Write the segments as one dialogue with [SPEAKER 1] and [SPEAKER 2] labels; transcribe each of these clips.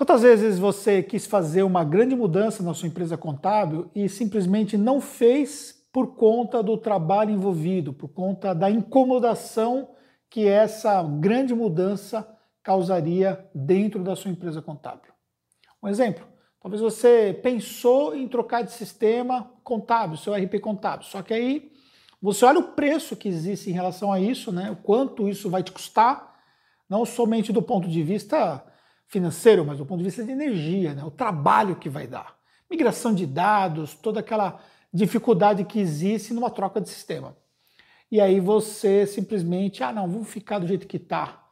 [SPEAKER 1] Quantas vezes você quis fazer uma grande mudança na sua empresa contábil e simplesmente não fez por conta do trabalho envolvido, por conta da incomodação que essa grande mudança causaria dentro da sua empresa contábil? Um exemplo, talvez você pensou em trocar de sistema contábil, seu RP contábil, só que aí você olha o preço que existe em relação a isso, né? o quanto isso vai te custar, não somente do ponto de vista financeiro, mas do ponto de vista de energia, né? o trabalho que vai dar. Migração de dados, toda aquela dificuldade que existe numa troca de sistema. E aí você simplesmente, ah, não, vou ficar do jeito que está.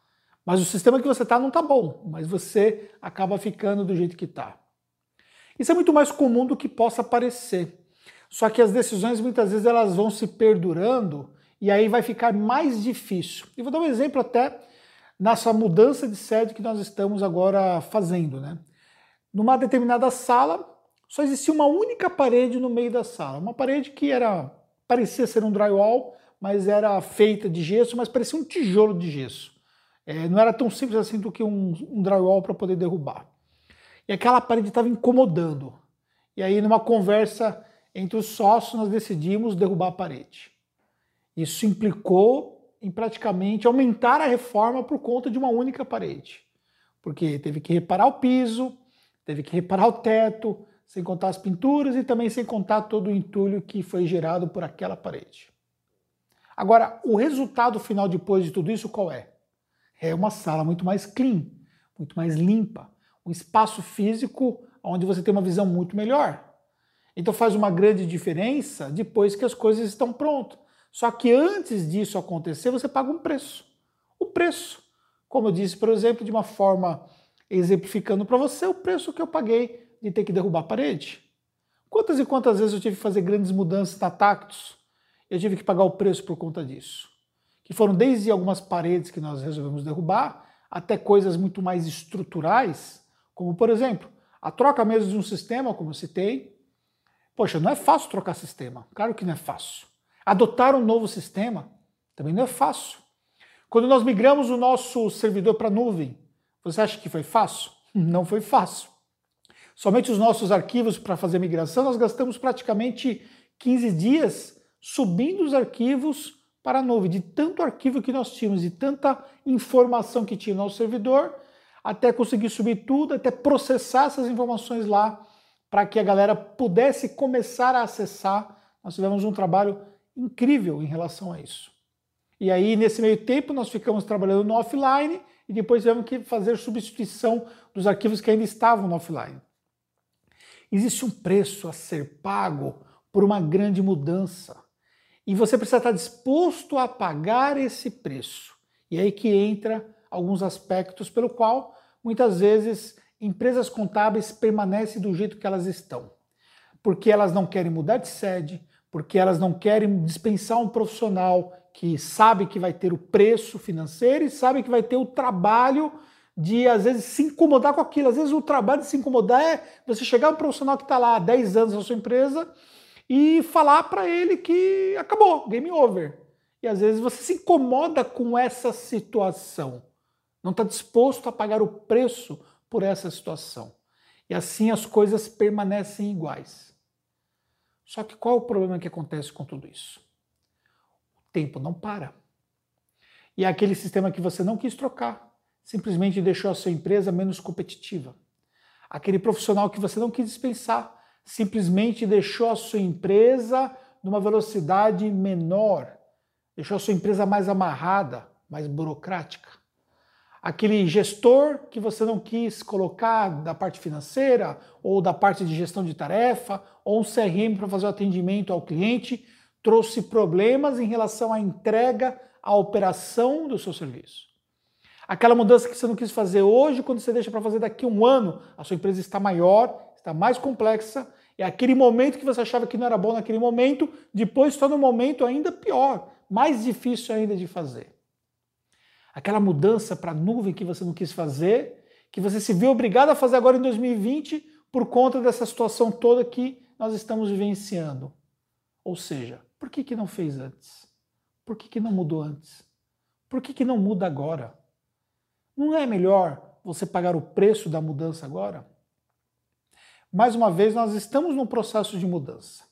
[SPEAKER 1] Mas o sistema que você está não está bom, mas você acaba ficando do jeito que está. Isso é muito mais comum do que possa parecer. Só que as decisões muitas vezes elas vão se perdurando e aí vai ficar mais difícil. E vou dar um exemplo até nessa mudança de sede que nós estamos agora fazendo. Né? Numa determinada sala, só existia uma única parede no meio da sala. Uma parede que era parecia ser um drywall, mas era feita de gesso, mas parecia um tijolo de gesso. É, não era tão simples assim do que um, um drywall para poder derrubar. E aquela parede estava incomodando. E aí, numa conversa entre os sócios, nós decidimos derrubar a parede. Isso implicou em praticamente aumentar a reforma por conta de uma única parede. Porque teve que reparar o piso, teve que reparar o teto, sem contar as pinturas e também sem contar todo o entulho que foi gerado por aquela parede. Agora, o resultado final depois de tudo isso qual é? É uma sala muito mais clean, muito mais limpa, um espaço físico onde você tem uma visão muito melhor. Então faz uma grande diferença depois que as coisas estão prontas. Só que antes disso acontecer, você paga um preço. O preço, como eu disse, por exemplo, de uma forma exemplificando para você, o preço que eu paguei de ter que derrubar a parede. Quantas e quantas vezes eu tive que fazer grandes mudanças na Tactus? Eu tive que pagar o preço por conta disso. Que foram desde algumas paredes que nós resolvemos derrubar, até coisas muito mais estruturais, como por exemplo, a troca mesmo de um sistema, como eu citei. Poxa, não é fácil trocar sistema. Claro que não é fácil. Adotar um novo sistema também não é fácil. Quando nós migramos o nosso servidor para a nuvem, você acha que foi fácil? Não foi fácil. Somente os nossos arquivos para fazer migração, nós gastamos praticamente 15 dias subindo os arquivos para a nuvem, de tanto arquivo que nós tínhamos, de tanta informação que tinha no nosso servidor, até conseguir subir tudo, até processar essas informações lá, para que a galera pudesse começar a acessar. Nós tivemos um trabalho incrível em relação a isso. E aí, nesse meio tempo, nós ficamos trabalhando no offline e depois tivemos que fazer substituição dos arquivos que ainda estavam no offline. Existe um preço a ser pago por uma grande mudança. E você precisa estar disposto a pagar esse preço. E aí que entra alguns aspectos pelo qual muitas vezes empresas contábeis permanecem do jeito que elas estão. Porque elas não querem mudar de sede, porque elas não querem dispensar um profissional que sabe que vai ter o preço financeiro e sabe que vai ter o trabalho de, às vezes, se incomodar com aquilo. Às vezes, o trabalho de se incomodar é você chegar um profissional que está lá há 10 anos na sua empresa e falar para ele que acabou, game over. E às vezes você se incomoda com essa situação, não está disposto a pagar o preço por essa situação. E assim as coisas permanecem iguais. Só que qual o problema que acontece com tudo isso? O tempo não para. E é aquele sistema que você não quis trocar, simplesmente deixou a sua empresa menos competitiva. Aquele profissional que você não quis dispensar, simplesmente deixou a sua empresa numa velocidade menor, deixou a sua empresa mais amarrada, mais burocrática aquele gestor que você não quis colocar da parte financeira ou da parte de gestão de tarefa ou um CRM para fazer o atendimento ao cliente trouxe problemas em relação à entrega, à operação do seu serviço. Aquela mudança que você não quis fazer hoje, quando você deixa para fazer daqui a um ano, a sua empresa está maior, está mais complexa, é aquele momento que você achava que não era bom naquele momento, depois está no momento ainda pior, mais difícil ainda de fazer aquela mudança para a nuvem que você não quis fazer, que você se viu obrigado a fazer agora em 2020 por conta dessa situação toda que nós estamos vivenciando. Ou seja, por que, que não fez antes? Por que, que não mudou antes? Por que, que não muda agora? Não é melhor você pagar o preço da mudança agora? Mais uma vez, nós estamos num processo de mudança.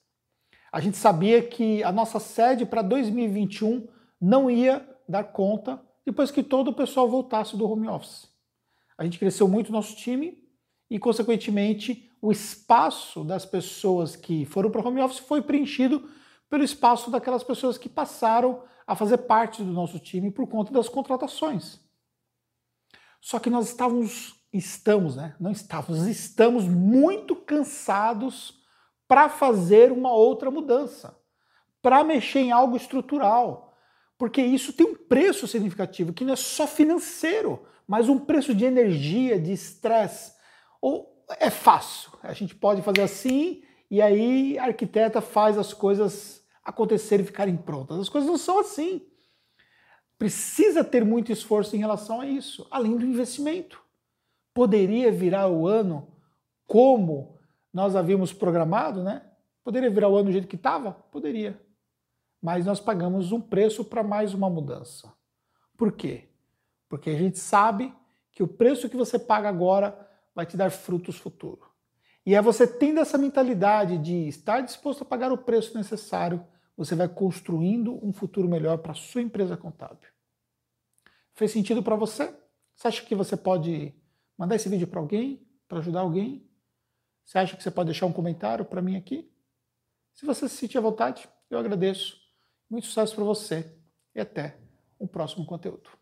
[SPEAKER 1] A gente sabia que a nossa sede para 2021 não ia dar conta depois que todo o pessoal voltasse do home office. A gente cresceu muito nosso time e, consequentemente, o espaço das pessoas que foram para o home office foi preenchido pelo espaço daquelas pessoas que passaram a fazer parte do nosso time por conta das contratações. Só que nós estávamos estamos, né? Não estávamos, estamos muito cansados para fazer uma outra mudança, para mexer em algo estrutural, porque isso tem um preço significativo que não é só financeiro, mas um preço de energia, de estresse. Ou é fácil, a gente pode fazer assim e aí a arquiteta faz as coisas acontecerem e ficarem prontas. As coisas não são assim. Precisa ter muito esforço em relação a isso, além do investimento poderia virar o ano como nós havíamos programado, né? Poderia virar o ano do jeito que estava? Poderia. Mas nós pagamos um preço para mais uma mudança. Por quê? Porque a gente sabe que o preço que você paga agora vai te dar frutos futuro. E é você tendo essa mentalidade de estar disposto a pagar o preço necessário, você vai construindo um futuro melhor para sua empresa contábil. Fez sentido para você? Você acha que você pode mandar esse vídeo para alguém, para ajudar alguém? Você acha que você pode deixar um comentário para mim aqui? Se você se sentir à vontade, eu agradeço. Muito sucesso para você e até o próximo conteúdo.